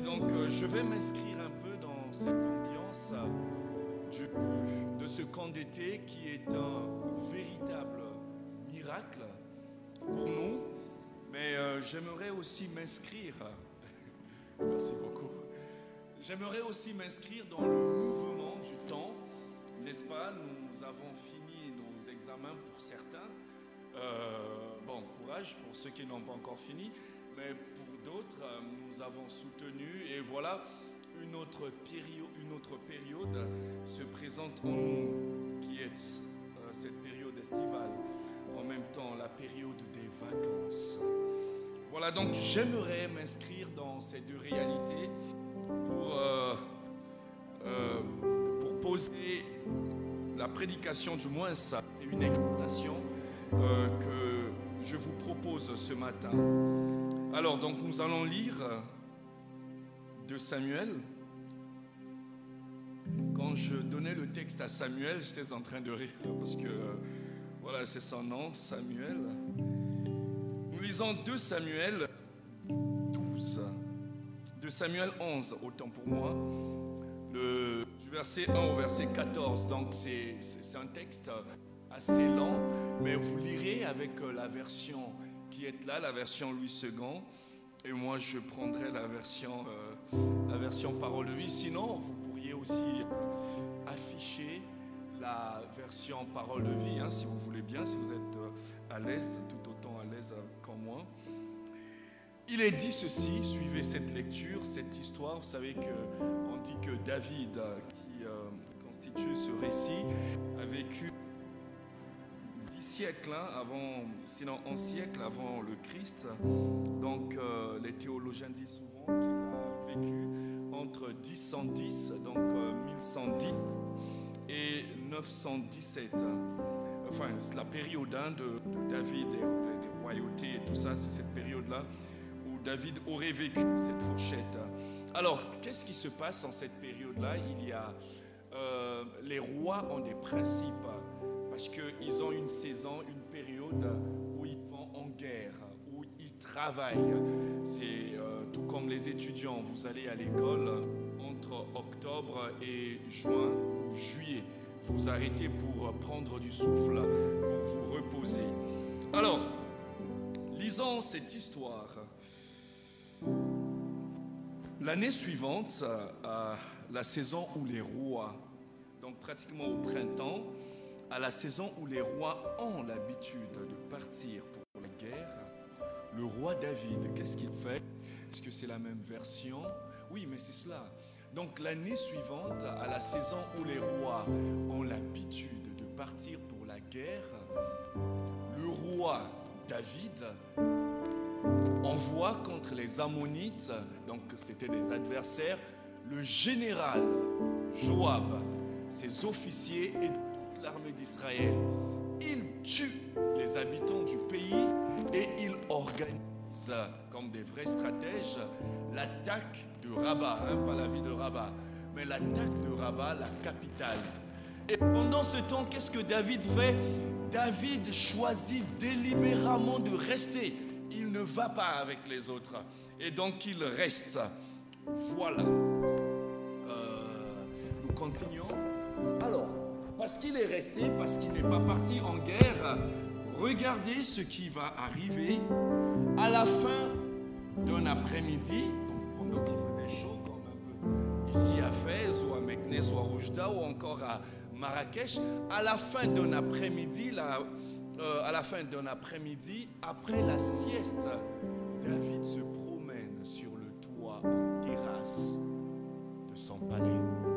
Et donc, euh, je vais m'inscrire un peu dans cette ambiance euh, de ce camp d'été qui est un véritable miracle pour nous. Mais euh, j'aimerais aussi m'inscrire. Merci beaucoup. J'aimerais aussi m'inscrire dans le mouvement du temps, n'est-ce pas? Nous avons fini nos examens pour certains. Bon, courage pour ceux qui n'ont pas encore fini, mais pour d'autres, euh, nous avons soutenu et voilà, une autre, pério- une autre période se présente en nous, qui est cette période estivale, en même temps la période des vacances. Voilà, donc j'aimerais m'inscrire dans ces deux réalités pour, euh, euh, pour poser la prédication, du moins ça, c'est une exhortation que je vous propose ce matin. Alors, donc nous allons lire de Samuel. Quand je donnais le texte à Samuel, j'étais en train de rire parce que, voilà, c'est son nom, Samuel. Nous lisons 2 Samuel 12, 2 Samuel 11, autant pour moi, le, du verset 1 au verset 14. Donc c'est un texte assez lent, mais vous lirez avec euh, la version qui est là, la version Louis II, et moi je prendrai la version, euh, la version parole de vie. Sinon, vous pourriez aussi afficher la version parole de vie, hein, si vous voulez bien, si vous êtes euh, à l'aise, tout autant à l'aise euh, qu'en moi. Il est dit ceci, suivez cette lecture, cette histoire. Vous savez que on dit que David, qui constitue ce récit, a vécu dix siècles hein, avant, sinon un siècle avant le Christ. Donc euh, les théologiens disent souvent qu'il a vécu entre 1010, donc euh, 1110 et 917. Enfin, c'est la période hein, de, David, des, des royautés et tout ça, c'est cette période-là où David aurait vécu cette fourchette. Alors, qu'est-ce qui se passe en cette période-là? Il y a euh, les rois ont des principes parce qu'ils ont une saison, une période où ils vont en guerre, où ils travaillent. C'est euh, tout comme les étudiants, vous allez à l'école entre octobre et juin ou juillet. Vous arrêtez pour prendre du souffle, pour vous reposer. Alors, lisons cette histoire. L'année suivante, à la saison où les rois, donc pratiquement au printemps, à la saison où les rois ont l'habitude de partir pour la guerre, le roi David, qu'est-ce qu'il fait? Est-ce que c'est la même version? Oui, mais c'est cela. Donc l'année suivante, à la saison où les rois ont l'habitude de partir pour la guerre, le roi David envoie contre les Ammonites, donc c'était des adversaires, le général Joab, ses officiers et l'armée d'Israël. Il tue les habitants du pays et il organise, comme des vrais stratèges, l'attaque de Rabat, hein, pas la ville de Rabat, mais l'attaque de Rabat, la capitale. Et pendant ce temps, qu'est-ce que David fait? David choisit délibérément de rester. Il ne va pas avec les autres. Et donc il reste. Voilà. Euh, nous continuons. Alors, parce qu'il est resté, parce qu'il n'est pas parti en guerre, regardez ce qui va arriver à la fin d'un après-midi, pendant qu'il faisait chaud comme un peu ici à Fès ou à Meknès ou à Oujda ou encore à Marrakech, à la fin d'un après-midi, euh, à la fin d'un après-midi, après la sieste, David se promène sur le toit en terrasse de son palais.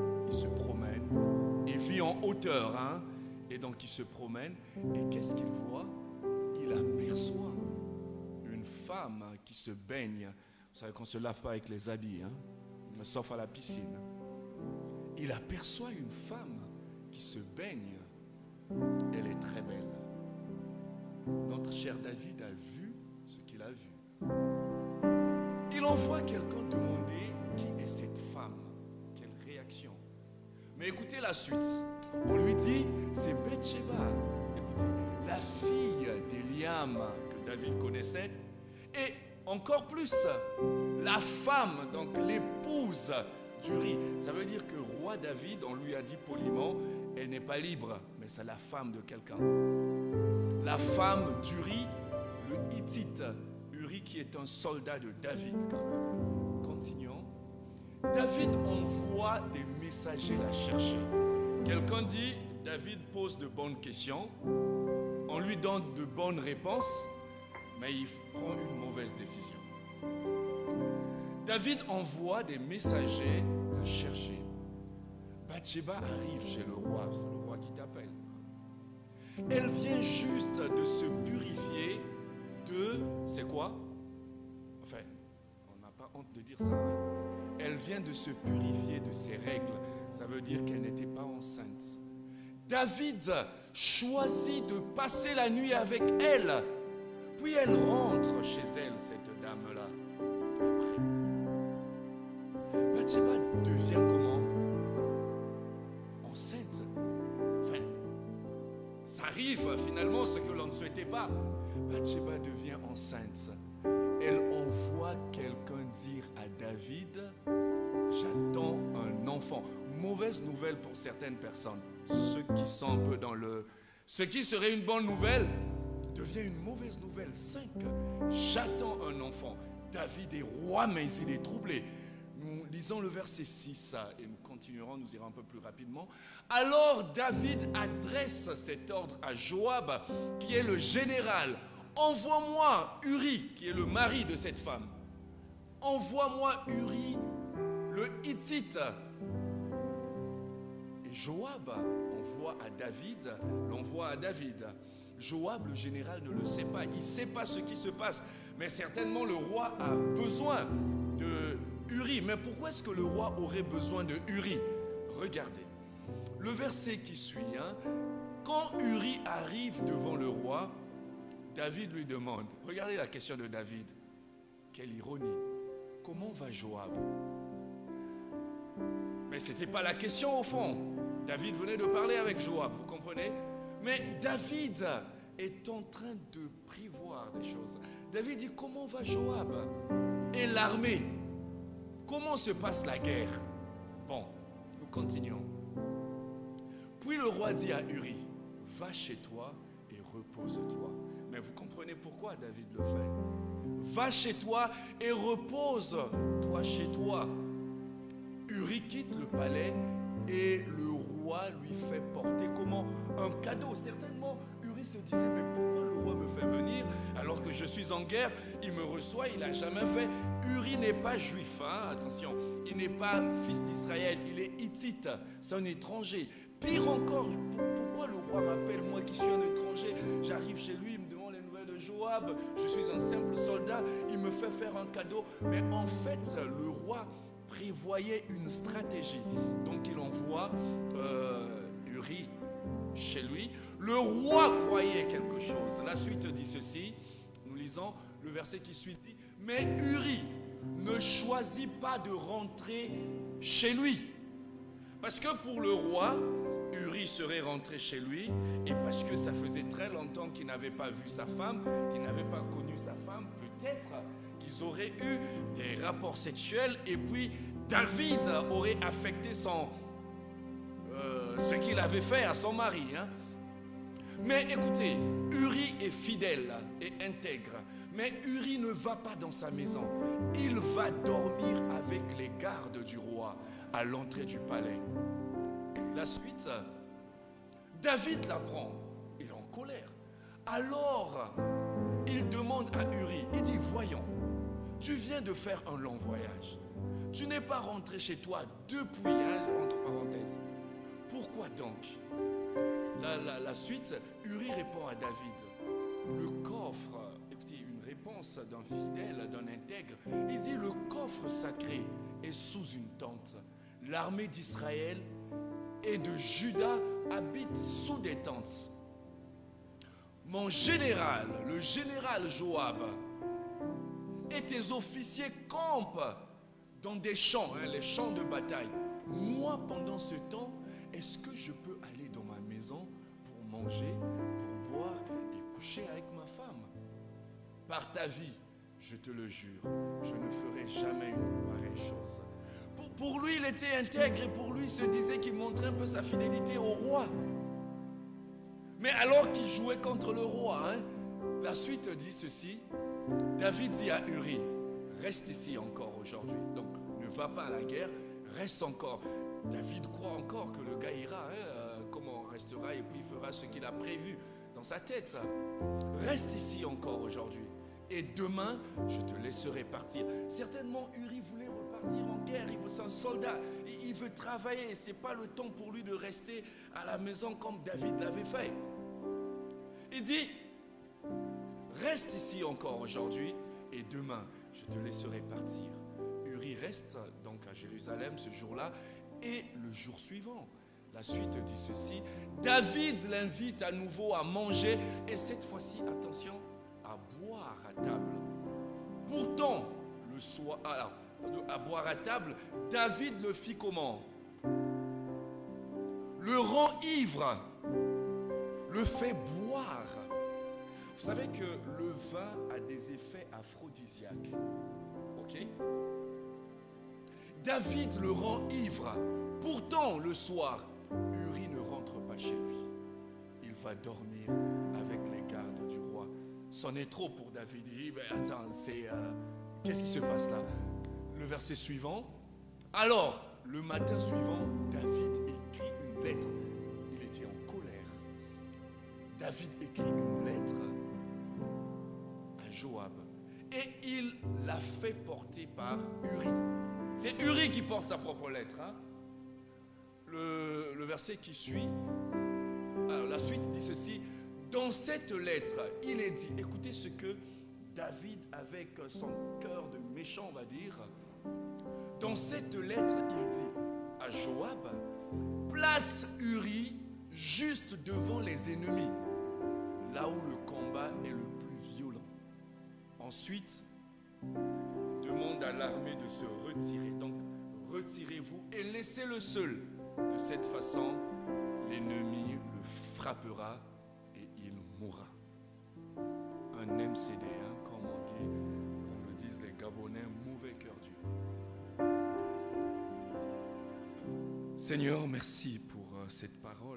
Hauteur, hein, et donc il se promène, et qu'est-ce qu'il voit? Il aperçoit une femme qui se baigne. Vous savez qu'on ne se lave pas avec les habits, hein, sauf à la piscine. Il aperçoit une femme qui se baigne. Elle est très belle. Notre cher David a vu ce qu'il a vu. Il envoie quelqu'un demander qui est cette femme. Quelle réaction. Mais écoutez la suite. On lui dit, c'est Bathsheba. Écoutez, la fille d'Eliam que David connaissait. Et encore plus, la femme, donc l'épouse d'Uri, ça veut dire que roi David, on lui a dit poliment, elle n'est pas libre, mais c'est la femme de quelqu'un. La femme d'Uri, le Hittite, Uri qui est un soldat de David Continuons. David envoie des messagers la chercher. Quelqu'un dit, David pose de bonnes questions, on lui donne de bonnes réponses, mais il prend une mauvaise décision. David envoie des messagers la chercher. Bathsheba arrive chez le roi, c'est le roi qui t'appelle. Elle vient juste de se purifier de, c'est quoi? Enfin, on n'a pas honte de dire ça. Hein. Elle vient de se purifier de ses règles. Ça veut dire qu'elle n'était pas enceinte. David choisit de passer la nuit avec elle. Puis elle rentre chez elle, cette dame-là. Après, Bathsheba devient comment? Enceinte. Enfin, ça arrive finalement ce que l'on ne souhaitait pas. Bathsheba devient enceinte. Elle envoie quelqu'un dire à David, j'attends un enfant. Mauvaise nouvelle pour certaines personnes. Ceux qui sont un peu dans le... Ce qui serait une bonne nouvelle devient une mauvaise nouvelle. 5. J'attends un enfant. David est roi, mais il est troublé. Nous lisons le verset 6 et nous continuerons, nous irons un peu plus rapidement. Alors David adresse cet ordre à Joab, qui est le général. Envoie-moi Uri, qui est le mari de cette femme. Envoie-moi Uri, le Hittite. Joab envoie à David, l'envoie à David. Joab, le général, ne le sait pas. Il ne sait pas ce qui se passe. Mais certainement, le roi a besoin de Uri. Mais pourquoi est-ce que le roi aurait besoin de Uri? Regardez. Le verset qui suit. Hein, quand Uri arrive devant le roi, David lui demande. Regardez la question de David. Quelle ironie. Comment va Joab? Mais ce n'était pas la question au fond. David venait de parler avec Joab, vous comprenez? Mais David est en train de prévoir des choses. David dit, comment va Joab et l'armée? Comment se passe la guerre? Bon, nous continuons. Puis le roi dit à Uri, va chez toi et repose-toi. Mais vous comprenez pourquoi David le fait? Va chez toi et repose-toi chez toi. Uri quitte le palais et le roi lui fait porter comment Un cadeau. Certainement, Uri se disait, mais pourquoi le roi me fait venir alors que je suis en guerre? Il me reçoit, il n'a jamais fait. Uri n'est pas juif, hein, attention. Il n'est pas fils d'Israël, il est hittite, c'est un étranger. Pire encore, pourquoi le roi m'appelle, moi qui suis un étranger? J'arrive chez lui, il me demande les nouvelles de Joab, je suis un simple soldat, il me fait faire un cadeau. Mais en fait, le roi prévoyait une stratégie. Donc il envoie euh, Uri chez lui. Le roi croyait quelque chose. La suite dit ceci. Nous lisons le verset qui suit dit, mais Uri ne choisit pas de rentrer chez lui. Parce que pour le roi, Uri serait rentré chez lui, et parce que ça faisait très longtemps qu'il n'avait pas vu sa femme, qu'il n'avait pas connu sa femme, peut-être qu'ils auraient eu des rapports sexuels, et puis David aurait affecté son, euh, ce qu'il avait fait à son mari. Hein. Mais écoutez, Uri est fidèle et intègre. Mais Uri ne va pas dans sa maison. Il va dormir avec les gardes du roi à l'entrée du palais. La suite, David l'apprend. Il est en colère. Alors, il demande à Uri, il dit, voyons, tu viens de faire un long voyage. Tu n'es pas rentré chez toi depuis, hein, entre parenthèses. Pourquoi donc? La, suite, Uri répond à David, le coffre, écoutez, une réponse d'un fidèle, d'un intègre, il dit, le coffre sacré est sous une tente. L'armée d'Israël et de Juda habitent sous des tentes. Mon général, le général Joab, et tes officiers campent dans des champs, hein, les champs de bataille. Moi, pendant ce temps, est-ce que je peux aller dans ma maison pour manger, pour boire et coucher avec ma femme? Par ta vie, je te le jure, je ne ferai jamais une pareille chose. Pour, pour lui, il était intègre et pour lui, il se disait qu'il montrait un peu sa fidélité au roi. Mais alors qu'il jouait contre le roi, hein, la suite dit ceci. David dit à Uri, reste ici encore aujourd'hui. Donc ne va pas à la guerre, reste encore. David croit encore que le gars ira, hein, euh, comment restera et puis fera ce qu'il a prévu dans sa tête. Reste ici encore aujourd'hui. Et demain, je te laisserai partir. Certainement, Uri voulait repartir en guerre. Il veut un soldat. Il veut travailler. Ce n'est pas le temps pour lui de rester à la maison comme David l'avait fait. Il dit, reste ici encore aujourd'hui et demain, je te laisserai partir. Uri reste donc à Jérusalem ce jour-là et le jour suivant. La suite dit ceci, David l'invite à nouveau à manger et cette fois-ci, attention, à boire à table. Pourtant, alors, à boire à table, David le fit comment? Le rend ivre le fait boire. Vous savez que le vin a des effets aphrodisiaques. Ok David le rend ivre. Pourtant, le soir, Uri ne rentre pas chez lui. Il va dormir avec les gardes du roi. C'en est trop pour David. Il dit, attends, c'est... Euh, qu'est-ce qui se passe là? Le verset suivant. Alors, le matin suivant, David écrit une lettre David écrit une lettre Joab et il l'a fait porter par Uri. C'est Uri qui porte sa propre lettre. Hein. Le, verset qui suit, alors la suite dit ceci, dans cette lettre, il est dit, écoutez ce que David, avec son cœur de méchant, va dire, dans cette lettre, il dit à Joab, place Uri juste devant les ennemis là où le combat est le. Ensuite, demande à l'armée de se retirer. Donc, retirez-vous et laissez-le seul. De cette façon, l'ennemi le frappera et il mourra. Un MCD, hein, comme on dit, comme le disent les Gabonais, mauvais cœur dur. Seigneur, merci pour euh, cette parole.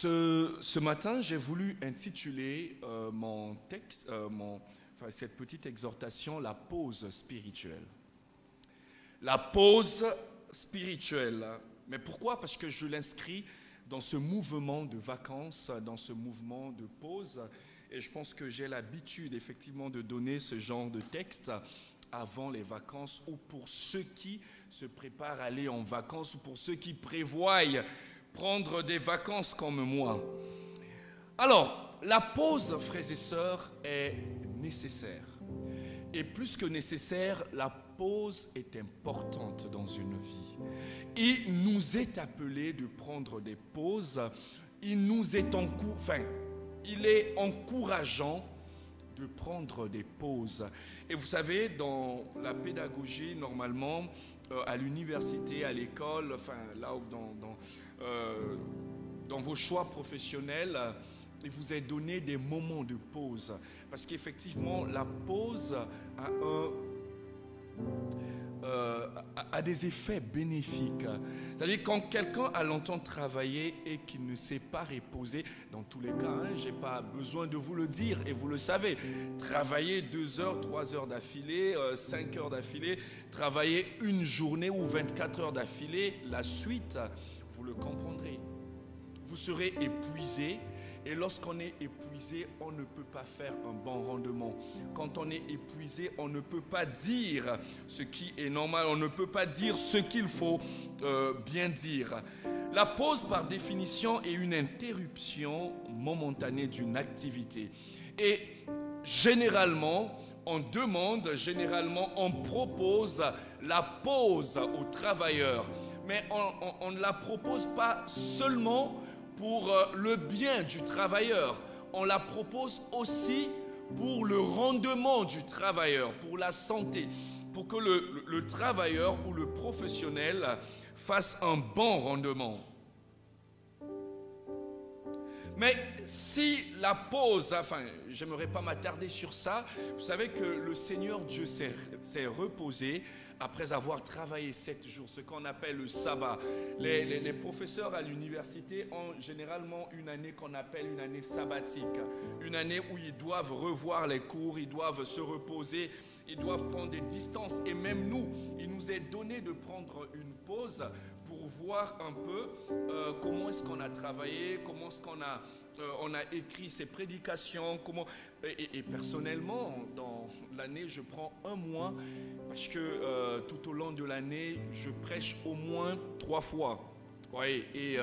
Ce, matin, j'ai voulu intituler euh, mon texte, euh, mon, cette petite exhortation, la pause spirituelle. La pause spirituelle. Mais pourquoi? Parce que je l'inscris dans ce mouvement de vacances, dans ce mouvement de pause. Et je pense que j'ai l'habitude effectivement de donner ce genre de texte avant les vacances ou pour ceux qui se préparent à aller en vacances ou pour ceux qui prévoient prendre des vacances comme moi. Alors, la pause, frères et sœurs, est nécessaire. Et plus que nécessaire, la pause est importante dans une vie. Il nous est appelé de prendre des pauses. Il nous est en enfin, il est encourageant de prendre des pauses. Et vous savez, dans la pédagogie, normalement, euh, à l'université, à l'école, enfin là où dans, euh, dans vos choix professionnels, il vous est donné des moments de pause. Parce qu'effectivement, la pause euh, a, des effets bénéfiques. C'est-à-dire quand quelqu'un a longtemps travaillé et qu'il ne s'est pas reposé, dans tous les cas, hein, je n'ai pas besoin de vous le dire et vous le savez, travailler deux heures, trois heures d'affilée, euh, cinq heures d'affilée, travailler une journée ou 24 heures d'affilée, la suite, le comprendrez. Vous serez épuisé, et lorsqu'on est épuisé, on ne peut pas faire un bon rendement. Quand on est épuisé, on ne peut pas dire ce qui est normal, on ne peut pas dire ce qu'il faut euh, bien dire. La pause, par définition, est une interruption momentanée d'une activité. Et généralement, on demande, généralement, on propose la pause aux travailleurs. Mais on ne la propose pas seulement pour euh, le bien du travailleur. On la propose aussi pour le rendement du travailleur, pour la santé, pour que le, travailleur ou le professionnel fasse un bon rendement. Mais si la pause, enfin, j'aimerais pas m'attarder sur ça, vous savez que le Seigneur Dieu s'est reposé après avoir travaillé sept jours, ce qu'on appelle le sabbat. Les, professeurs à l'université ont généralement une année qu'on appelle une année sabbatique, une année où ils doivent revoir les cours, ils doivent se reposer, ils doivent prendre des distances. Et même nous, il nous est donné de prendre une pause voir un peu euh, comment est-ce qu'on a travaillé, comment est-ce qu'on a, euh, on a écrit ces prédications, comment... Et, personnellement, dans l'année, je prends un mois parce que euh, tout au long de l'année, je prêche au moins trois fois. Oui, et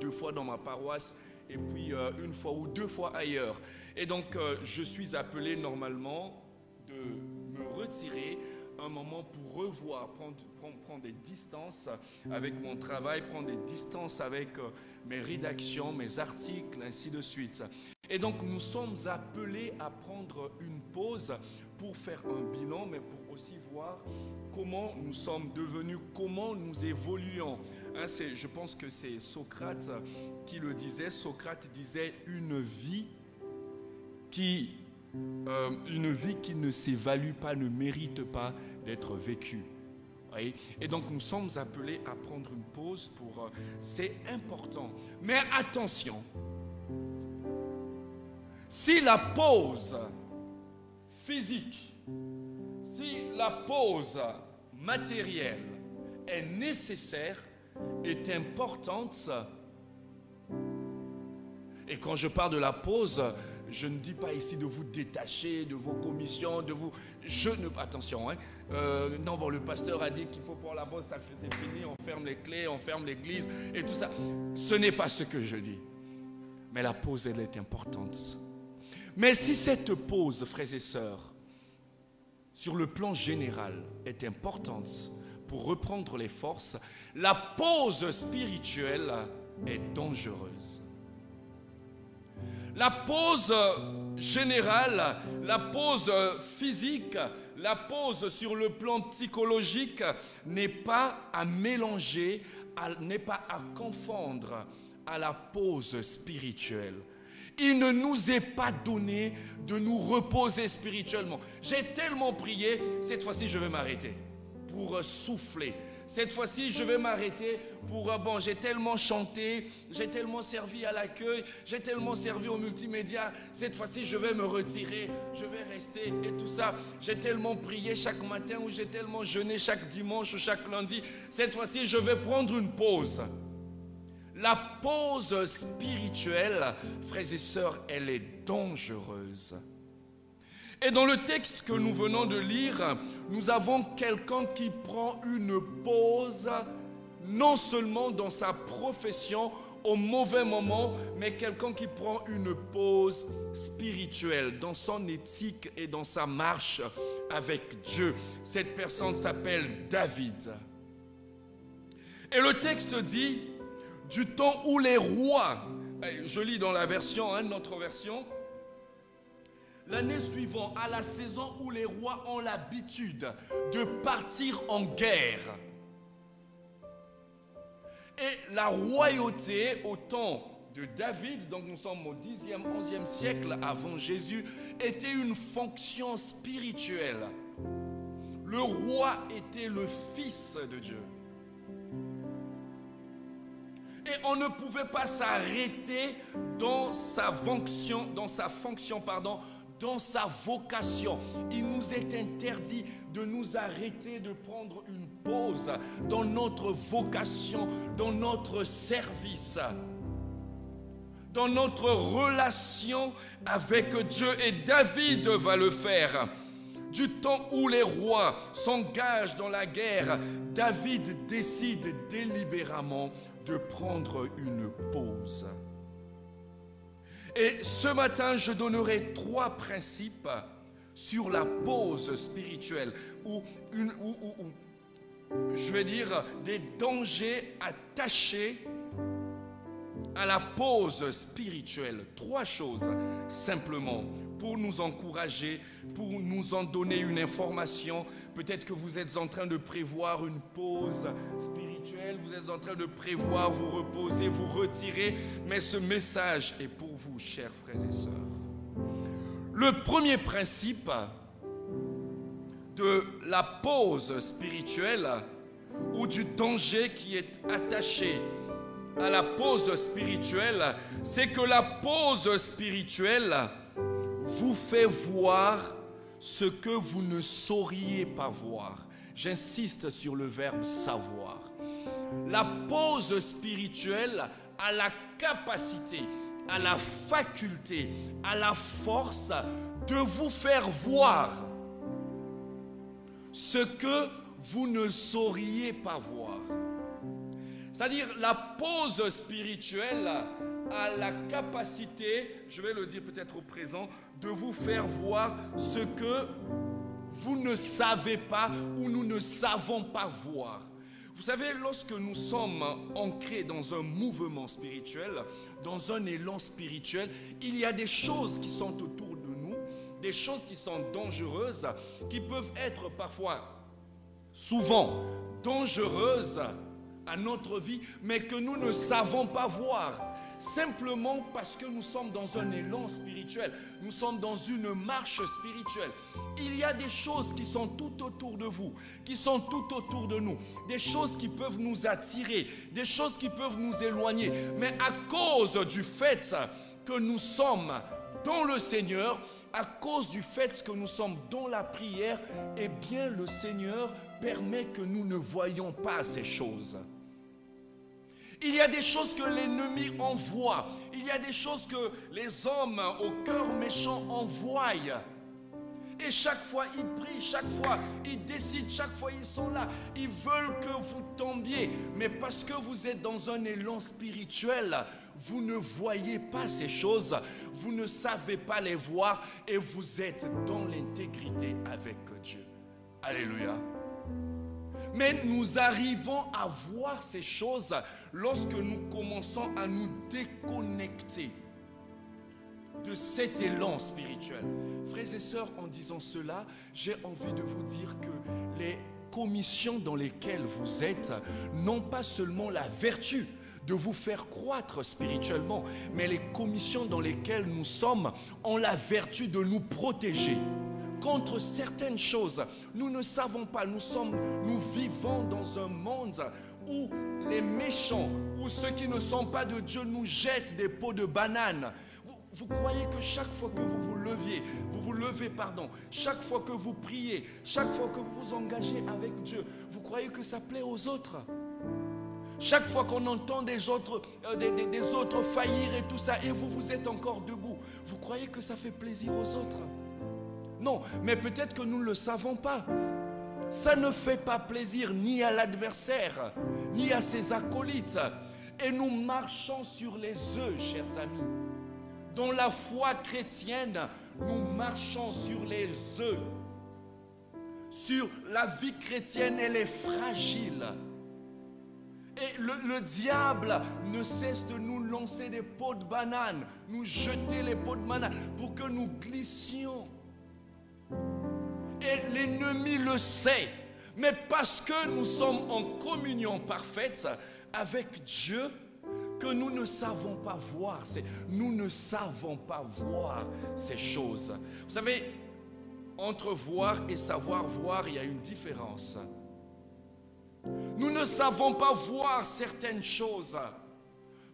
deux fois dans ma paroisse et puis une fois ou deux fois ailleurs. Et donc, je suis appelé normalement de me retirer un moment pour revoir, prendre, prendre, des distances avec mon travail, prendre des distances avec euh, mes rédactions, mes articles, ainsi de suite. Et donc nous sommes appelés à prendre une pause pour faire un bilan, mais pour aussi voir comment nous sommes devenus, comment nous évoluons. Hein, je pense que c'est Socrate qui le disait. Socrate disait une vie qui, euh, une vie qui ne s'évalue pas, ne mérite pas d'être vécu. Et donc nous sommes appelés à prendre une pause pour... Euh, c'est important. Mais attention, si la pause physique, si la pause matérielle est nécessaire, est importante, et quand je parle de la pause, je ne dis pas ici de vous détacher de vos commissions, de vous... Je ne... Attention, hein, euh, non, bon, le pasteur a dit qu'il faut pour la bosse, ça faisait fini, on ferme les clés, on ferme l'église et tout ça. Ce n'est pas ce que je dis. Mais la pause, elle est importante. Mais si cette pause, frères et sœurs, sur le plan général, est importante pour reprendre les forces, la pause spirituelle est dangereuse. La pause générale, la pause physique, la pause sur le plan psychologique n'est pas à mélanger, n'est pas à confondre à la pause spirituelle. Il ne nous est pas donné de nous reposer spirituellement. J'ai tellement prié, cette fois-ci je vais m'arrêter pour souffler, cette fois-ci, je vais m'arrêter pour... Bon, j'ai tellement chanté, j'ai tellement servi à l'accueil, j'ai tellement servi au multimédia. Cette fois-ci, je vais me retirer, je vais rester et tout ça. J'ai tellement prié chaque matin ou j'ai tellement jeûné chaque dimanche ou chaque lundi. Cette fois-ci, je vais prendre une pause. La pause spirituelle, frères et sœurs, elle est dangereuse. Et dans le texte que nous venons de lire, nous avons quelqu'un qui prend une pause, non seulement dans sa profession au mauvais moment, mais quelqu'un qui prend une pause spirituelle dans son éthique et dans sa marche avec Dieu. Cette personne s'appelle David. Et le texte dit, du temps où les rois, je lis dans la version, hein, notre version, L'année suivante, à la saison où les rois ont l'habitude de partir en guerre, et la royauté au temps de David, donc nous sommes au 10e, 11e siècle avant Jésus, était une fonction spirituelle. Le roi était le fils de Dieu. Et on ne pouvait pas s'arrêter dans sa fonction, dans sa fonction pardon, dans sa vocation. Il nous est interdit de nous arrêter, de prendre une pause dans notre vocation, dans notre service, dans notre relation avec Dieu. Et David va le faire. Du temps où les rois s'engagent dans la guerre, David décide délibérément de prendre une pause. Et ce matin, je donnerai trois principes sur la pause spirituelle, ou, une, je vais dire des dangers attachés à la pause spirituelle. Trois choses simplement pour nous encourager, pour nous en donner une information. Peut-être que vous êtes en train de prévoir une pause spirituelle vous êtes en train de prévoir, vous reposer, vous retirer, mais ce message est pour vous, chers frères et sœurs. Le premier principe de la pause spirituelle ou du danger qui est attaché à la pause spirituelle, c'est que la pause spirituelle vous fait voir ce que vous ne sauriez pas voir. J'insiste sur le verbe savoir. La pause spirituelle a la capacité, a la faculté, a la force de vous faire voir ce que vous ne sauriez pas voir. C'est-à-dire la pause spirituelle a la capacité, je vais le dire peut-être au présent, de vous faire voir ce que vous ne savez pas ou nous ne savons pas voir. Vous savez, lorsque nous sommes ancrés dans un mouvement spirituel, dans un élan spirituel, il y a des choses qui sont autour de nous, des choses qui sont dangereuses, qui peuvent être parfois, souvent, dangereuses à notre vie, mais que nous ne savons pas voir simplement parce que nous sommes dans un élan spirituel, nous sommes dans une marche spirituelle. Il y a des choses qui sont tout autour de vous, qui sont tout autour de nous, des choses qui peuvent nous attirer, des choses qui peuvent nous éloigner, mais à cause du fait que nous sommes dans le Seigneur, à cause du fait que nous sommes dans la prière, eh bien le Seigneur permet que nous ne voyions pas ces choses. Il y a des choses que l'ennemi envoie. Il y a des choses que les hommes au cœur méchant envoient. Et chaque fois, ils prient, chaque fois, ils décident, chaque fois, ils sont là. Ils veulent que vous tombiez. Mais parce que vous êtes dans un élan spirituel, vous ne voyez pas ces choses, vous ne savez pas les voir et vous êtes dans l'intégrité avec Dieu. Alléluia. Mais nous arrivons à voir ces choses lorsque nous commençons à nous déconnecter de cet élan spirituel. Frères et sœurs, en disant cela, j'ai envie de vous dire que les commissions dans lesquelles vous êtes n'ont pas seulement la vertu de vous faire croître spirituellement, mais les commissions dans lesquelles nous sommes ont la vertu de nous protéger contre certaines choses. Nous ne savons pas, nous sommes, nous vivons dans un monde où les méchants ou ceux qui ne sont pas de Dieu nous jettent des pots de banane. Vous, croyez que chaque fois que vous vous leviez, vous vous levez, pardon, chaque fois que vous priez, chaque fois que vous vous engagez avec Dieu, vous croyez que ça plaît aux autres? Chaque fois qu'on entend des autres, euh, des autres faillir et tout ça, et vous, vous êtes encore debout, vous croyez que ça fait plaisir aux autres? Non, mais peut-être que nous ne le savons pas. Ça ne fait pas plaisir ni à l'adversaire, ni à ses acolytes. Et nous marchons sur les œufs, chers amis. Dans la foi chrétienne, nous marchons sur les œufs. Sur la vie chrétienne, elle est fragile. Et le, le, diable ne cesse de nous lancer des pots de banane, nous jeter les pots de banane pour que nous glissions. Et l'ennemi le sait. Mais parce que nous sommes en communion parfaite avec Dieu, que nous ne savons pas voir. Nous ne savons pas voir ces choses. Vous savez, entre voir et savoir voir, il y a une différence. Nous ne savons pas voir certaines choses.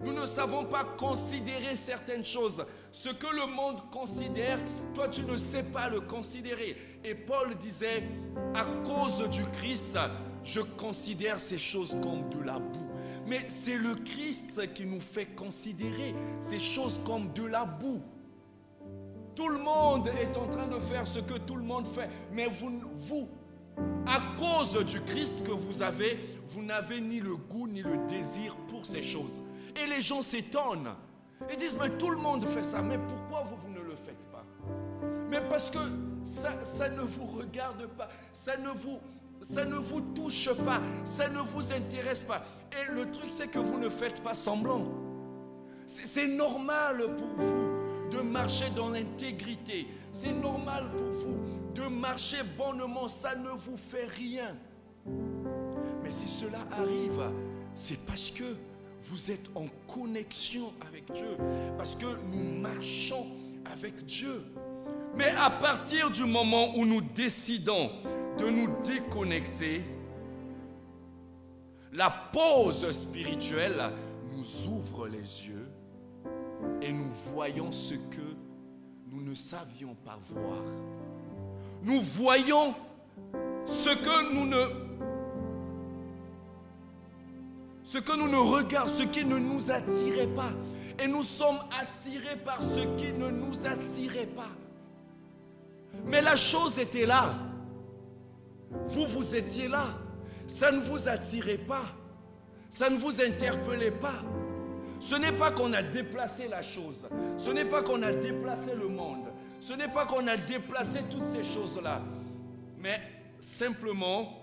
Nous ne savons pas considérer certaines choses. Ce que le monde considère, toi tu ne sais pas le considérer. Et Paul disait, à cause du Christ, je considère ces choses comme de la boue. Mais c'est le Christ qui nous fait considérer ces choses comme de la boue. Tout le monde est en train de faire ce que tout le monde fait. Mais vous, à cause du Christ que vous avez, vous n'avez ni le goût ni le désir pour ces choses. Et les gens s'étonnent. Ils disent, mais tout le monde fait ça. Mais pourquoi vous, vous ne le faites pas? Mais parce que ça, ne vous regarde pas. Ça ne vous, ça ne vous touche pas. Ça ne vous intéresse pas. Et le truc, c'est que vous ne faites pas semblant. C'est normal pour vous de marcher dans l'intégrité. C'est normal pour vous de marcher bonnement. Ça ne vous fait rien. Mais si cela arrive, c'est parce que vous êtes en connexion avec Dieu, parce que nous marchons avec Dieu. Mais à partir du moment où nous décidons de nous déconnecter, la pause spirituelle nous ouvre les yeux et nous voyons ce que nous ne savions pas voir. Nous voyons ce que nous ne ce que nous ne regardons, ce qui ne nous attirait pas. Et nous sommes attirés par ce qui ne nous attirait pas. Mais la chose était là. Vous, vous étiez là. Ça ne vous attirait pas. Ça ne vous interpellait pas. Ce n'est pas qu'on a déplacé la chose. Ce n'est pas qu'on a déplacé le monde. Ce n'est pas qu'on a déplacé toutes ces choses-là. Mais simplement,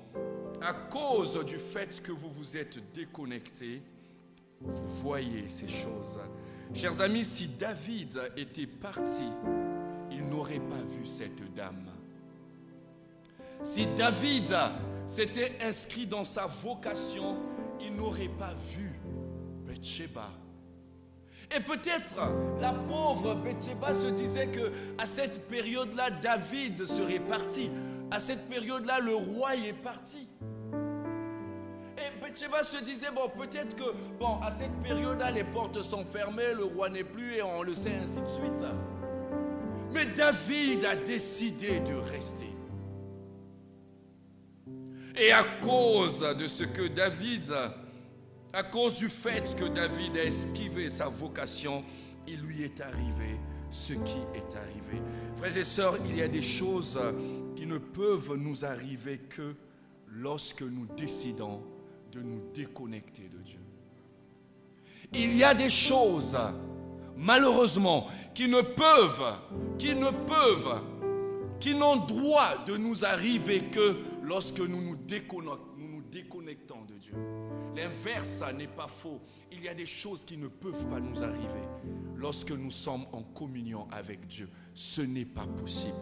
à cause du fait que vous vous êtes déconnecté, vous voyez ces choses. Chers amis, si David était parti, il n'aurait pas vu cette dame. Si David s'était inscrit dans sa vocation, il n'aurait pas vu Bathsheba. Et peut-être la pauvre Bathsheba se disait que à cette période-là, David serait parti. À cette période-là, le roi est parti. Et Bathsheba se disait, bon, peut-être que, bon, à cette période-là, les portes sont fermées, le roi n'est plus, et on le sait ainsi de suite. Mais David a décidé de rester. Et à cause de ce que David, à cause du fait que David a esquivé sa vocation, il lui est arrivé ce qui est arrivé. Frères et sœurs, il y a des choses qui ne peuvent nous arriver que lorsque nous décidons de nous déconnecter de Dieu. Il y a des choses, malheureusement, qui ne peuvent, qui ne peuvent, qui n'ont droit de nous arriver que lorsque nous nous déconnectons, de Dieu. L'inverse n'est pas faux. Il y a des choses qui ne peuvent pas nous arriver lorsque nous sommes en communion avec Dieu. Ce n'est pas possible.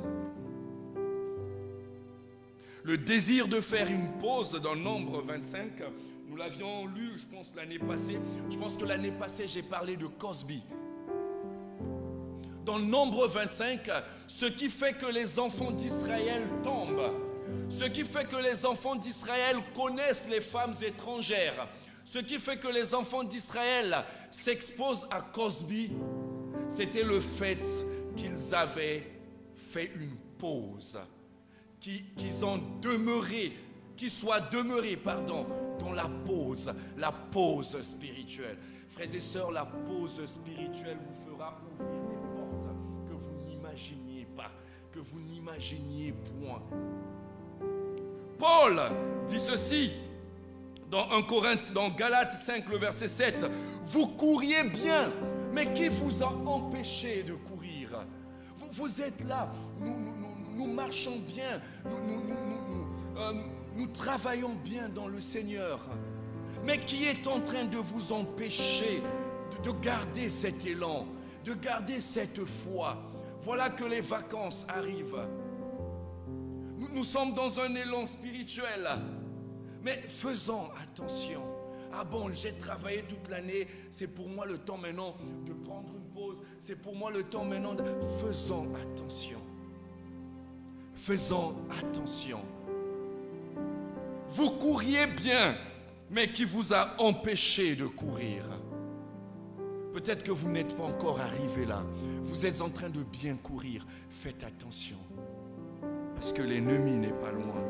Le désir de faire une pause dans Nombre 25, nous l'avions lu, je pense, l'année passée. Je pense que l'année passée, j'ai parlé de Cosby. Dans Nombre 25, ce qui fait que les enfants d'Israël tombent, ce qui fait que les enfants d'Israël connaissent les femmes étrangères, ce qui fait que les enfants d'Israël s'exposent à Cosby, c'était le fait qu'ils avaient fait une pause, qu'ils ont demeuré, qu'ils soient demeurés, pardon, dans la pause, la pause spirituelle. Frères et sœurs, la pause spirituelle vous fera ouvrir des portes que vous n'imaginiez pas, que vous n'imaginiez point. Paul dit ceci dans 1 Corinthe, dans Galates 5, le verset 7. Vous couriez bien, mais qui vous a empêché de courir? Vous, êtes là, marchons bien, euh, nous, travaillons bien dans le Seigneur. Mais qui est en train de vous empêcher de garder cet élan, de garder cette foi? Voilà que les vacances arrivent. Nous, sommes dans un élan spirituel. Mais faisons attention. Ah bon, j'ai travaillé toute l'année, c'est pour moi le temps maintenant de prendre une pause, c'est pour moi le temps maintenant de... Faisons attention. Faisons attention. Vous couriez bien, mais qui vous a empêché de courir Peut-être que vous n'êtes pas encore arrivé là. Vous êtes en train de bien courir. Faites attention parce que l'ennemi n'est pas loin.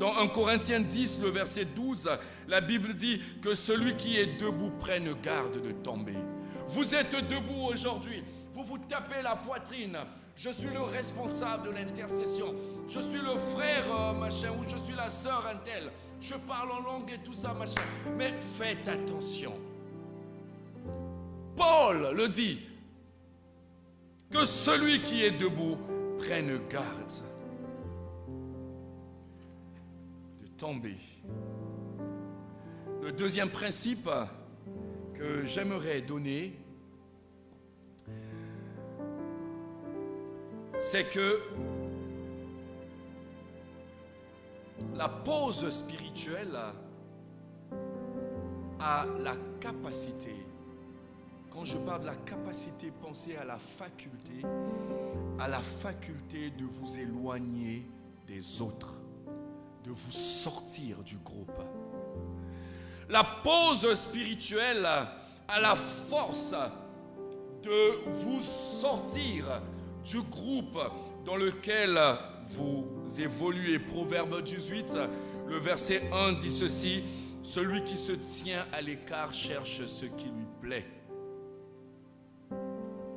Dans 1 Corinthiens 10, le verset 12, la Bible dit que celui qui est debout prenne garde de tomber. Vous êtes debout aujourd'hui, vous vous tapez la poitrine. Je suis le responsable de l'intercession. Je suis le frère euh, machin ou je suis la sœur un tel. Je parle en langue et tout ça machin. Mais faites attention. Paul le dit que celui qui est debout prenne garde tomber. Le deuxième principe que j'aimerais donner, c'est que la pause spirituelle a la capacité, quand je parle de la capacité, pensez à la faculté, à la faculté de vous éloigner des autres, de vous sortir du groupe. La pause spirituelle a la force de vous sortir du groupe dans lequel vous évoluez. Proverbe 18, le verset 1 dit ceci, celui qui se tient à l'écart cherche ce qui lui plaît.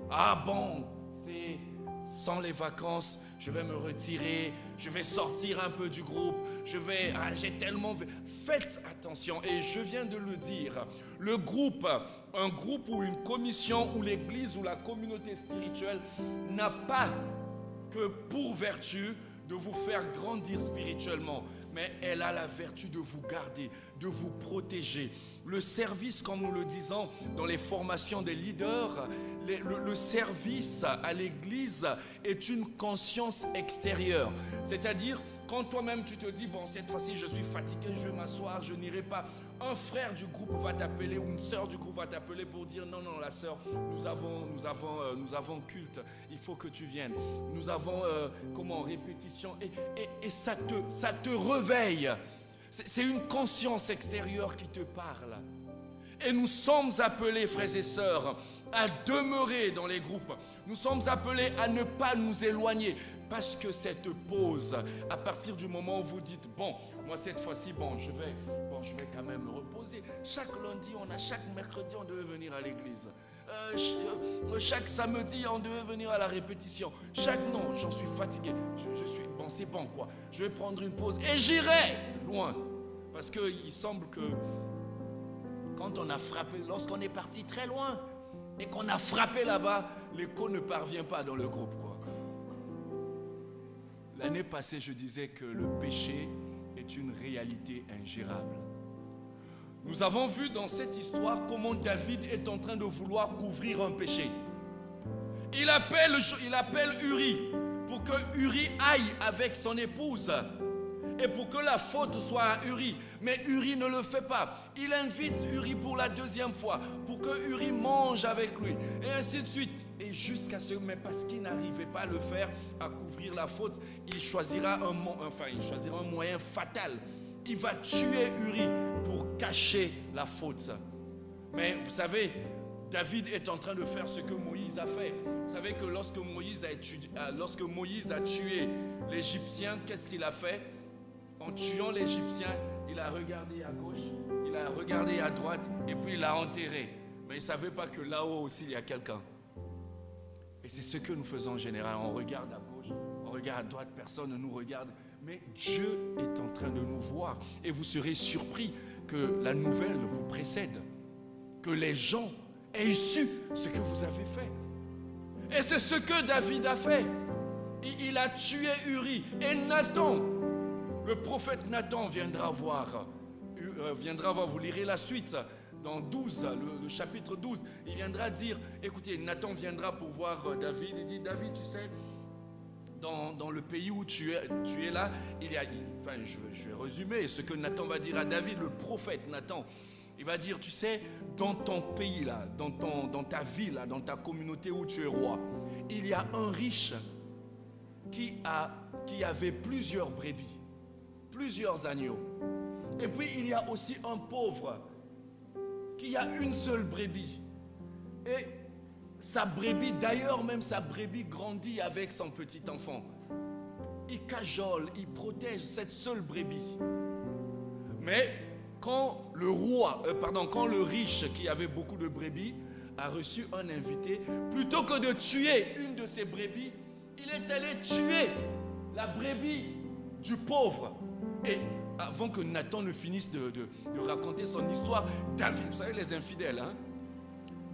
Ah bon, c'est sans les vacances, je vais me retirer, je vais sortir un peu du groupe, je vais, ah, j'ai tellement... Faites attention, et je viens de le dire, le groupe, un groupe ou une commission ou l'église ou la communauté spirituelle n'a pas que pour vertu de vous faire grandir spirituellement, mais elle a la vertu de vous garder, de vous protéger. Le service, comme nous le disons dans les formations des leaders, le, service à l'Église est une conscience extérieure. C'est-à-dire, quand toi-même tu te dis, bon, cette fois-ci je suis fatigué, je vais m'asseoir, je n'irai pas, un frère du groupe va t'appeler ou une sœur du groupe va t'appeler pour dire, non, non, la sœur, nous avons, nous, avons, euh, nous avons culte, il faut que tu viennes. Nous avons, euh, comment, répétition, et, et, ça, te, ça te réveille. C'est une conscience extérieure qui te parle. Et nous sommes appelés, frères et sœurs, à demeurer dans les groupes. Nous sommes appelés à ne pas nous éloigner. Parce que cette pause, à partir du moment où vous dites, bon, moi cette fois-ci, bon, je vais, bon, je vais quand même me reposer. Chaque lundi, on a, chaque mercredi, on devait venir à l'église. Euh, euh, chaque samedi, on devait venir à la répétition. Chaque non, j'en suis fatigué. Je, je suis, bon, c'est bon quoi. Je vais prendre une pause et j'irai loin. Parce qu'il semble que quand on a frappé, lorsqu'on est parti très loin et qu'on a frappé là-bas, l'écho ne parvient pas dans le groupe. L'année passée, je disais que le péché est une réalité ingérable. Nous avons vu dans cette histoire comment David est en train de vouloir couvrir un péché. Il appelle, il Uri pour que Uri aille avec son épouse et pour que la faute soit à Uri. Mais Uri ne le fait pas. Il invite Uri pour la deuxième fois pour que Uri mange avec lui. Et ainsi de suite. Et jusqu'à ce, mais parce qu'il n'arrivait pas à le faire, à couvrir la faute, il choisira un, moyen fatal. Il va tuer Uri pour cacher la faute. Mais vous savez, David est en train de faire ce que Moïse a fait. Vous savez que lorsque Moïse a, lorsque Moïse a tué l'Égyptien, qu'est-ce qu'il a fait? En tuant l'Égyptien, il a regardé à gauche, il a regardé à droite et puis il l'a enterré. Mais il ne savait pas que là-haut aussi il y a quelqu'un. Et c'est ce que nous faisons en général. On regarde à gauche, on regarde à droite, personne ne nous regarde. Mais Dieu est en train de nous voir. Et vous serez surpris que la nouvelle vous précède. Que les gens aient su ce que vous avez fait. Et c'est ce que David a fait. Il a tué Uri. Et Nathan, le prophète Nathan viendra voir, euh, viendra voir, vous lirez la suite dans 12, le, chapitre 12, il viendra dire, écoutez, Nathan viendra pour voir euh, David, il dit, David, tu sais, dans, le pays où tu es, tu es là, il y a, enfin, je, je vais résumer ce que Nathan va dire à David, le prophète Nathan. Il va dire, tu sais, dans ton pays là, dans, ton, dans ta ville là, dans ta communauté où tu es roi, il y a un riche qui, a, qui avait plusieurs brebis plusieurs agneaux. Et puis il y a aussi un pauvre qui a une seule brebis. Et sa brebis, d'ailleurs même sa brebis grandit avec son petit enfant. Il cajole, il protège cette seule brebis. Mais quand le roi, euh, pardon, quand le riche qui avait beaucoup de brebis a reçu un invité, plutôt que de tuer une de ses brebis, il est allé tuer la brebis du pauvre. Et avant que Nathan ne finisse de, raconter son histoire, David, vous savez, les infidèles, hein?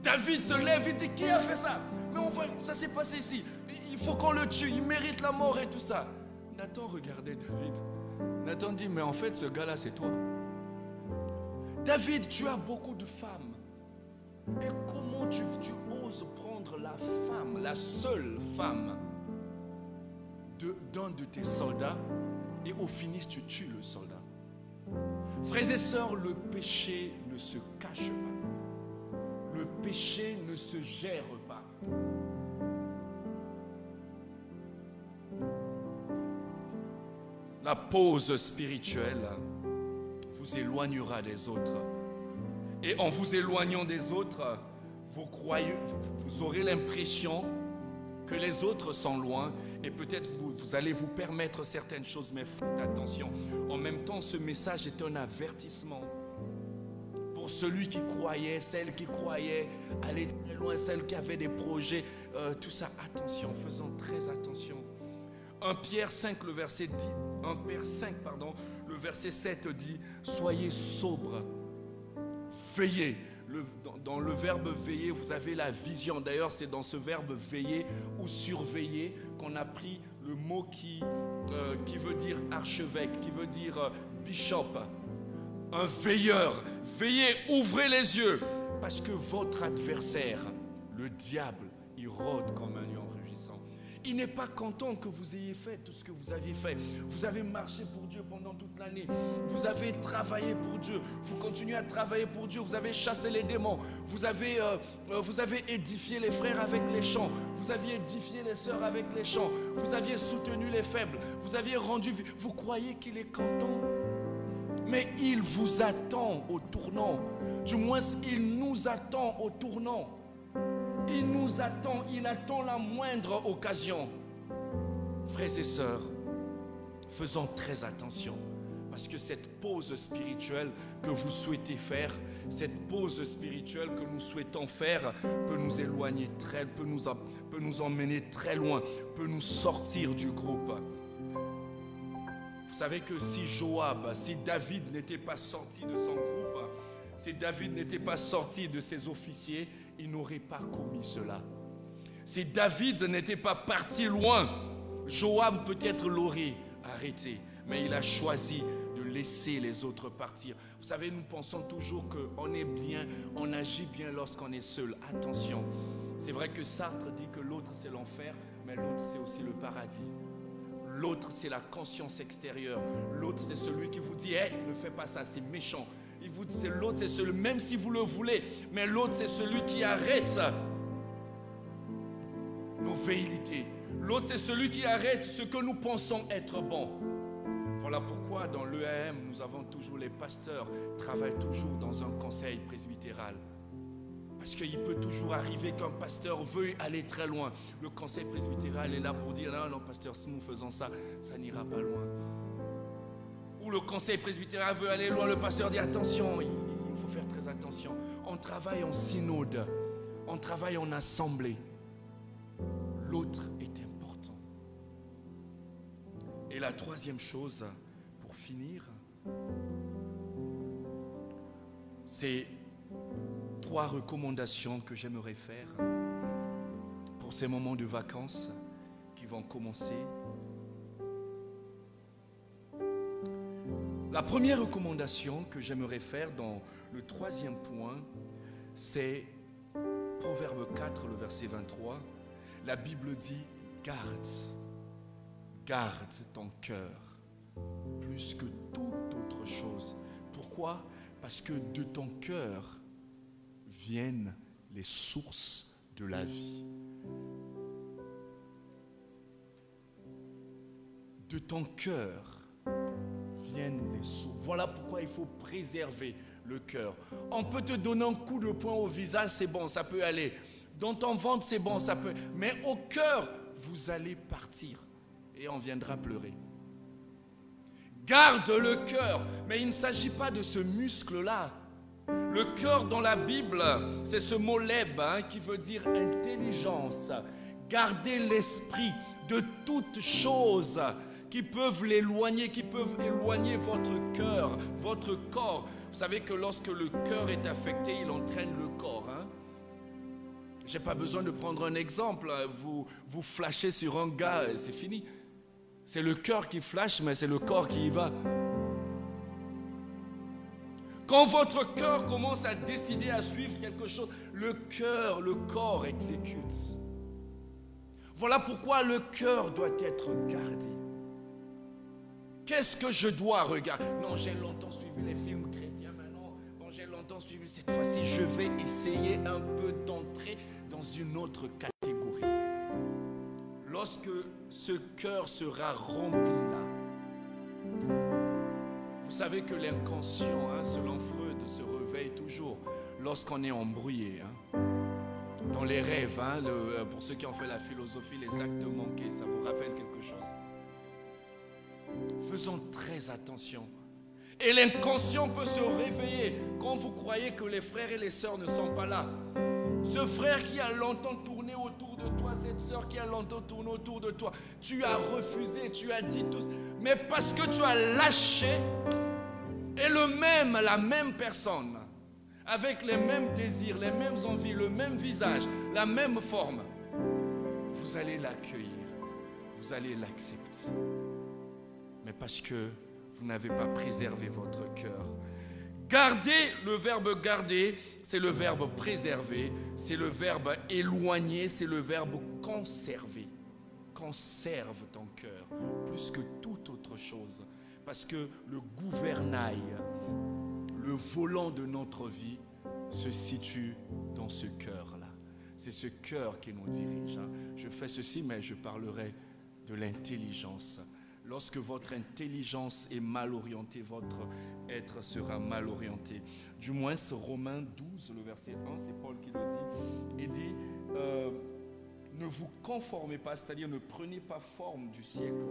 David se lève et dit Qui a fait ça? Mais on voit, ça s'est passé ici. Il faut qu'on le tue, il mérite la mort et tout ça. Nathan regardait David. Nathan dit Mais en fait, ce gars-là, c'est toi. David, tu as beaucoup de femmes. Et comment tu, tu oses prendre la femme, la seule femme d'un de tes soldats et au finish, tu tues le soldat? Frères et sœurs, le péché ne se cache pas. Le péché ne se gère pas. La pause spirituelle vous éloignera des autres. Et en vous éloignant des autres, vous, vous aurez l'impression que les autres sont loin et peut-être vous, vous, allez vous permettre certaines choses, mais faites attention. En même temps, ce message est un avertissement pour celui qui croyait, celle qui croyait aller très loin, celle qui avait des projets, euh, tout ça. Attention, faisons très attention. 1 Pierre 5, le verset 10, 1 Pierre 5, pardon, le verset 7 dit Soyez sobres, veillez. Dans, le verbe veiller, vous avez la vision. D'ailleurs, c'est dans ce verbe veiller ou surveiller qu'on a pris le mot qui, euh, veut dire archevêque, qui veut dire euh, bishop. Un veilleur. Veillez, ouvrez les yeux. Parce que votre adversaire, le diable, il rôde comme un il n'est pas content que vous ayez fait tout ce que vous aviez fait. Vous avez marché pour Dieu pendant toute l'année. Vous avez travaillé pour Dieu. Vous continuez à travailler pour Dieu. Vous avez chassé les démons. Vous avez, euh, euh, édifié les frères avec les chants. Vous aviez édifié les sœurs avec les chants. Vous aviez soutenu les faibles. Vous aviez rendu... Vous croyez qu'il est content? Mais il vous attend au tournant. Du moins, il nous attend au tournant. Il nous attend, il attend la moindre occasion. Frères et sœurs, faisons très attention. Parce que cette pause spirituelle que vous souhaitez faire, cette pause spirituelle que nous souhaitons faire, peut nous éloigner très, peut nous, peut nous emmener très loin, peut nous sortir du groupe. Vous savez que si Joab, si David n'était pas sorti de son groupe, si David n'était pas sorti de ses officiers, il n'aurait pas commis cela. Si David n'était pas parti loin, Joab peut-être l'aurait arrêté, mais il a choisi de laisser les autres partir. Vous savez, nous pensons toujours qu'on est bien, on agit bien lorsqu'on est seul. Attention, c'est vrai que Sartre dit que l'autre c'est l'enfer, mais l'autre c'est aussi le paradis. L'autre c'est la conscience extérieure. L'autre c'est celui qui vous dit, hé, ne fais pas ça, c'est méchant. Il vous dit, c'est l'autre, c'est celui, même si vous le voulez, mais l'autre, c'est celui qui arrête nos velléités. L'autre, c'est celui qui arrête ce que nous pensons être bon. Voilà pourquoi dans l'EAM, nous avons toujours les pasteurs travaillent toujours dans un conseil presbytéral. Parce qu'il peut toujours arriver qu'un pasteur veuille aller très loin. Le conseil presbytéral est là pour dire non, non, pasteur, si nous faisons ça, ça n'ira pas loin le conseil presbytéral veut aller loin, le pasteur dit attention, il faut faire très attention. On travaille en synode, on travaille en assemblée. L'autre est important. Et la troisième chose, pour finir, c'est trois recommandations que j'aimerais faire pour ces moments de vacances qui vont commencer La première recommandation que j'aimerais faire dans le troisième point, c'est Proverbe 4, le verset 23. La Bible dit, garde, garde ton cœur plus que toute autre chose. Pourquoi? Parce que de ton cœur viennent les sources de la vie. De ton cœur Voilà pourquoi il faut préserver le cœur. On peut te donner un coup de poing au visage, c'est bon, ça peut aller. Dans ton ventre, c'est bon, ça peut. Mais au cœur, vous allez partir et on viendra pleurer. Garde le cœur, mais il ne s'agit pas de ce muscle-là. Le cœur dans la Bible, c'est ce mot leb hein, qui veut dire intelligence. Gardez l'esprit de toutes choses qui peuvent l'éloigner, qui peuvent éloigner votre cœur, votre corps. Vous savez que lorsque le cœur est affecté, il entraîne le corps. Hein? Je n'ai pas besoin de prendre un exemple. Vous, vous flashez sur un gars, c'est fini. C'est le cœur qui flash, mais c'est le corps qui y va. Quand votre cœur commence à décider à suivre quelque chose, le cœur, le corps exécute. Voilà pourquoi le cœur doit être gardé. Qu'est-ce que je dois regarder? Non, j'ai longtemps suivi les films chrétiens maintenant. Bon, j'ai longtemps suivi cette fois-ci. Je vais essayer un peu d'entrer dans une autre catégorie. Lorsque ce cœur sera rempli là, vous savez que l'inconscient, hein, selon Freud, se réveille toujours lorsqu'on est embrouillé. Hein. Dans les rêves, hein, euh, pour ceux qui ont fait la philosophie, les actes manqués, ça vous rappelle quelque chose? Faisons très attention. Et l'inconscient peut se réveiller quand vous croyez que les frères et les sœurs ne sont pas là. Ce frère qui a longtemps tourné autour de toi, cette sœur qui a longtemps tourné autour de toi, tu as refusé, tu as dit tout. Mais parce que tu as lâché, et le même, la même personne, avec les mêmes désirs, les mêmes envies, le même visage, la même forme, vous allez l'accueillir, vous allez l'accepter mais parce que vous n'avez pas préservé votre cœur. Garder, le verbe garder, c'est le verbe préserver, c'est le verbe éloigner, c'est le verbe conserver. Conserve ton cœur plus que toute autre chose. Parce que le gouvernail, le volant de notre vie se situe dans ce cœur-là. C'est ce cœur qui nous dirige. Hein. Je fais ceci, mais je parlerai de l'intelligence Lorsque votre intelligence est mal orientée, votre être sera mal orienté. Du moins, ce Romains 12, le verset 1, c'est Paul qui le dit. Il dit, euh, ne vous conformez pas, c'est-à-dire ne prenez pas forme du siècle,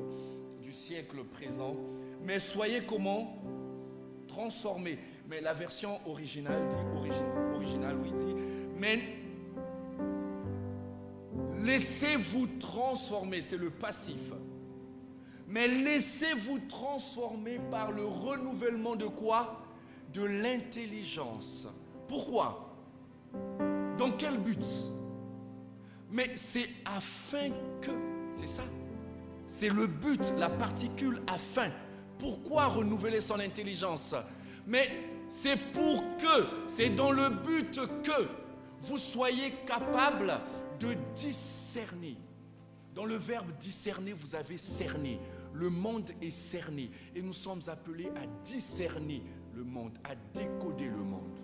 du siècle présent, mais soyez comment? Transformés. Mais la version originale dit, oui, dit, mais laissez-vous transformer, c'est le passif mais laissez-vous transformer par le renouvellement de quoi? De l'intelligence. Pourquoi? Dans quel but? Mais c'est afin que, c'est ça. C'est le but, la particule afin. Pourquoi renouveler son intelligence? Mais c'est pour que, c'est dans le but que vous soyez capable de discerner. Dans le verbe discerner, vous avez cerné. Le monde est cerné et nous sommes appelés à discerner le monde, à décoder le monde.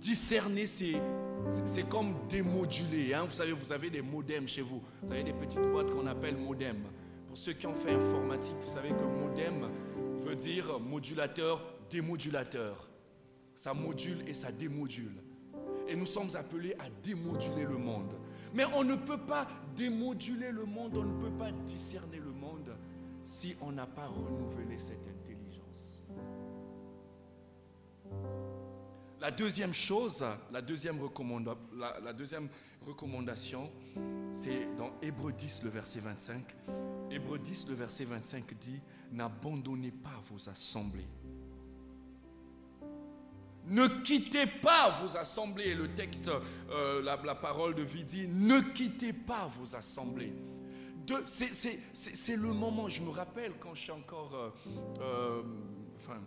Discerner, c'est comme démoduler. Hein. Vous savez, vous avez des modems chez vous. Vous avez des petites boîtes qu'on appelle modem. Pour ceux qui ont fait informatique, vous savez que modem veut dire modulateur, démodulateur. Ça module et ça démodule. Et nous sommes appelés à démoduler le monde. Mais on ne peut pas démoduler le monde, on ne peut pas discerner le monde si on n'a pas renouvelé cette intelligence. La deuxième chose, la deuxième, recommandation, c'est dans Hébreu 10, le verset 25. Hébreu 10, le verset 25 dit, n'abandonnez pas vos assemblées ne quittez pas vos assemblées. Le texte, euh, la, parole de vie dit, ne quittez pas vos assemblées. C'est le moment, je me rappelle quand je suis encore, euh, euh, enfin,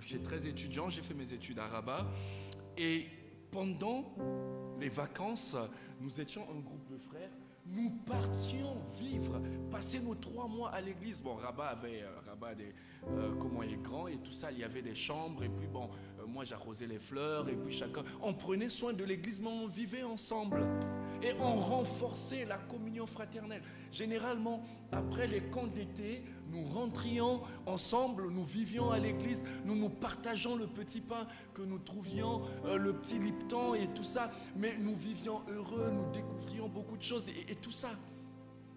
j'étais très étudiant, j'ai fait mes études à Rabat, et pendant les vacances, nous étions un groupe de frères, nous partions vivre, passer nos trois mois à l'église. Bon, Rabat avait, Rabat des, euh, comment il est grand et tout ça. Il y avait des chambres et puis bon, euh, moi j'arrosais les fleurs et puis chacun. On prenait soin de l'église, mais on vivait ensemble et on renforçait la communion fraternelle. Généralement, après les camps d'été, nous rentrions ensemble, nous vivions à l'église, nous nous partageons le petit pain que nous trouvions, euh, le petit lipton et tout ça, mais nous vivions heureux, nous découvrions beaucoup de choses et tout ça.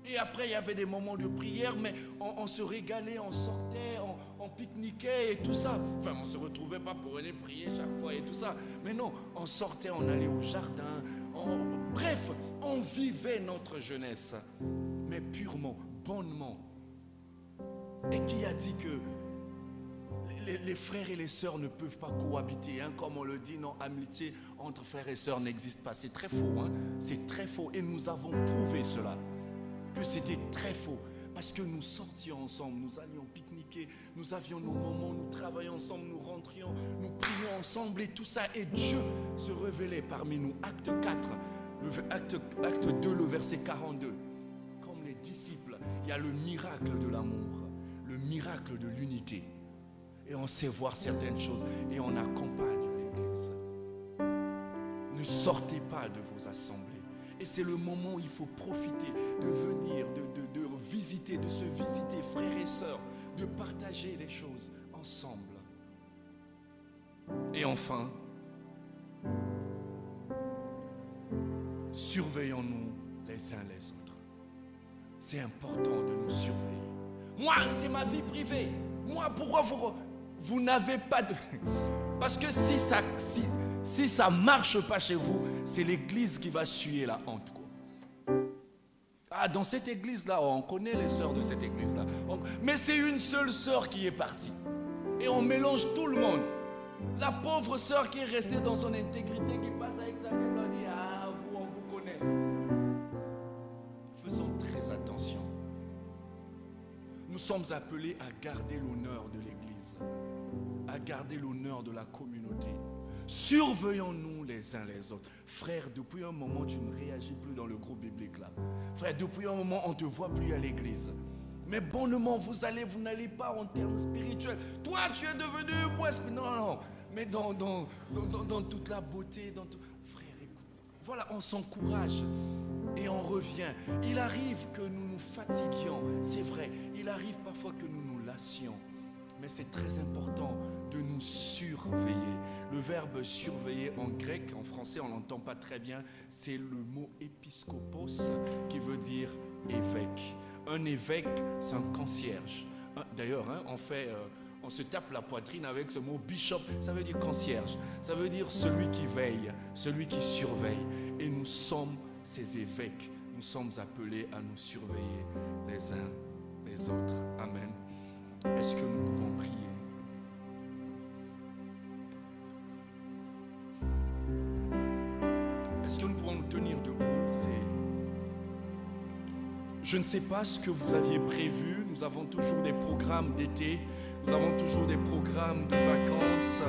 Et après, il y avait des moments de prière, mais on, se régalait, on sortait, on, pique-niquait et tout ça. Enfin, on ne se retrouvait pas pour aller prier chaque fois et tout ça. Mais non, on sortait, on allait au jardin. bref, on vivait notre jeunesse, mais purement, bonnement. Et qui a dit que les, frères et les sœurs ne peuvent pas cohabiter, hein, comme on le dit, non, amitié entre frères et sœurs n'existe pas. C'est très faux, hein. c'est très faux. Et nous avons prouvé cela c'était très faux. Parce que nous sortions ensemble, nous allions pique-niquer, nous avions nos moments, nous travaillions ensemble, nous rentrions, nous prions ensemble et tout ça. Et Dieu se révélait parmi nous. Acte 4, le, acte, acte 2, le verset 42. Comme les disciples, il y a le miracle de l'amour, le miracle de l'unité. Et on sait voir certaines choses et on accompagne l'Église. Ne sortez pas de vos assemblées. Et c'est le moment où il faut profiter de venir, de, de visiter, de se visiter, frères et sœurs, de partager les choses ensemble. Et enfin, surveillons-nous les uns les autres. C'est important de nous surveiller. Moi, c'est ma vie privée. Moi, pourquoi vous, vous n'avez pas de... Parce que si ça si, si ça marche pas chez vous, c'est l'église qui va suer la honte. Ah, dans cette église-là, on connaît les sœurs de cette église-là. Mais c'est une seule sœur qui est partie. Et on mélange tout le monde. La pauvre sœur qui est restée dans son intégrité, qui passe à examiner, on dit, ah, vous, on vous connaît. Faisons très attention. Nous sommes appelés à garder l'honneur de l'Église, à garder l'honneur de la communauté. Surveillons-nous les uns les autres. Frère, depuis un moment, tu ne réagis plus dans le groupe biblique là. Frère, depuis un moment, on ne te voit plus à l'église. Mais bonnement, vous allez, vous n'allez pas en termes spirituels. Toi, tu es devenu moi. Non, non, mais dans, dans, dans, toute la beauté, dans tout... Frère, voilà, on s'encourage et on revient. Il arrive que nous nous fatiguions, c'est vrai. Il arrive parfois que nous nous lassions. Mais c'est très important de nous surveiller. Le verbe surveiller en grec, en français on n'entend pas très bien, c'est le mot épiscopos qui veut dire évêque. Un évêque, c'est un concierge. D'ailleurs, hein, on fait... Euh, on se tape la poitrine avec ce mot bishop. Ça veut dire concierge. Ça veut dire celui qui veille, celui qui surveille. Et nous sommes ces évêques. Nous sommes appelés à nous surveiller les uns les autres. Amen. Est-ce que nous pouvons prier? Est-ce que nous pouvons nous tenir debout? Je ne sais pas ce que vous aviez prévu. Nous avons toujours des programmes d'été. Nous avons toujours des programmes de vacances.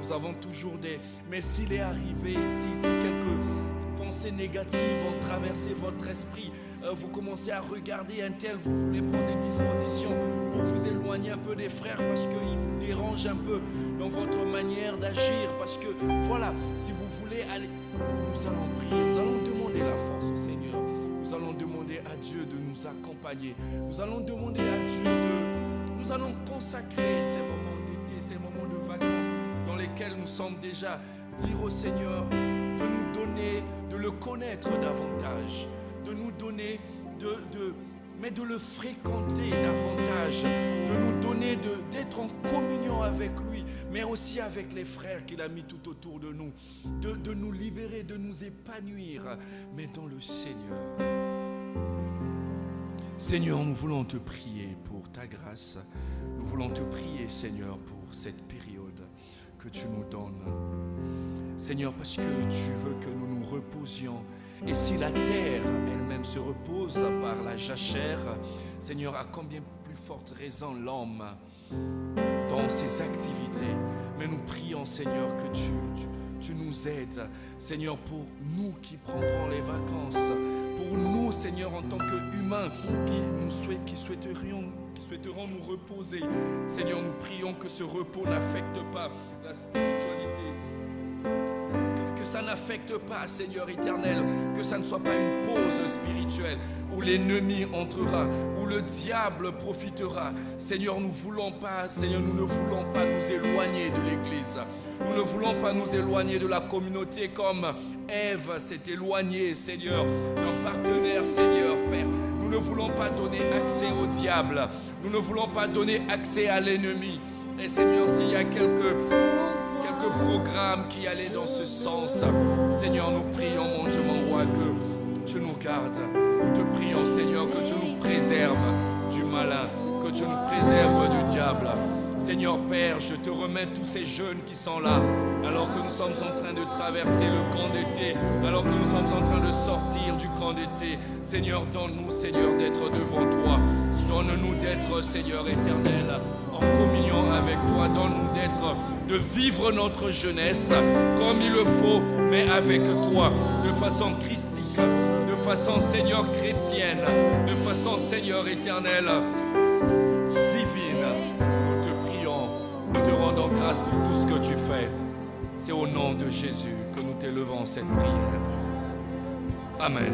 Nous avons toujours des... Mais s'il est arrivé, si, quelques pensées négatives ont traversé votre esprit, vous commencez à regarder un tel, vous voulez prendre des dispositions pour vous éloigner un peu des frères parce qu'ils vous dérangent un peu dans votre manière d'agir. Parce que voilà, si vous voulez aller, nous allons prier, nous allons demander la force au Seigneur. Nous allons demander à Dieu de nous accompagner. Nous allons demander à Dieu de nous allons consacrer ces moments d'été, ces moments de vacances dans lesquels nous sommes déjà, dire au Seigneur de nous donner, de le connaître davantage, de nous donner, mais de le fréquenter davantage, de nous donner d'être en communion avec lui, mais aussi avec les frères qu'il a mis tout autour de nous, de, de nous libérer, de nous épanouir, mais dans le Seigneur. Seigneur, nous voulons te prier pour ta grâce. Nous voulons te prier, Seigneur, pour cette période que tu nous donnes. Seigneur, parce que tu veux que nous nous reposions. Et si la terre elle-même se repose par la jachère, Seigneur, à combien plus forte raison l'homme dans ses activités. Mais nous prions, Seigneur, que tu, nous aides, Seigneur, pour nous qui prendrons les vacances pour nous, Seigneur, en tant qu'humains qui, nous souhaiterions qui nous reposer. Seigneur, nous prions que ce repos n'affecte pas la spiritualité. Ça n'affecte pas, Seigneur éternel, que ça ne soit pas une pause spirituelle où l'ennemi entrera, où le diable profitera. Seigneur, nous voulons pas, Seigneur, nous ne voulons pas nous éloigner de l'Église. Nous ne voulons pas nous éloigner de la communauté comme Ève s'est éloignée, Seigneur, d'un partenaire, Seigneur, Père. Nous ne voulons pas donner accès au diable. Nous ne voulons pas donner accès à l'ennemi. Et Seigneur, s'il y a quelques, quelques programmes qui allaient dans ce sens, Seigneur, nous prions, mon Dieu, mon que tu nous gardes. Nous te prions, Seigneur, que tu nous préserves du malin, que tu nous préserves du diable. Seigneur Père, je te remets tous ces jeunes qui sont là, alors que nous sommes en train de traverser le camp d'été, alors que nous sommes en train de sortir du camp d'été. Seigneur, donne-nous, Seigneur, d'être devant toi. Donne-nous d'être, Seigneur éternel, en communion avec toi. Donne-nous d'être, de vivre notre jeunesse comme il le faut, mais avec toi, de façon christique façon, Seigneur, chrétienne, de façon, Seigneur, éternelle, grâce pour tout ce que tu fais. C'est au nom de Jésus que nous t'élevons cette prière. Amen.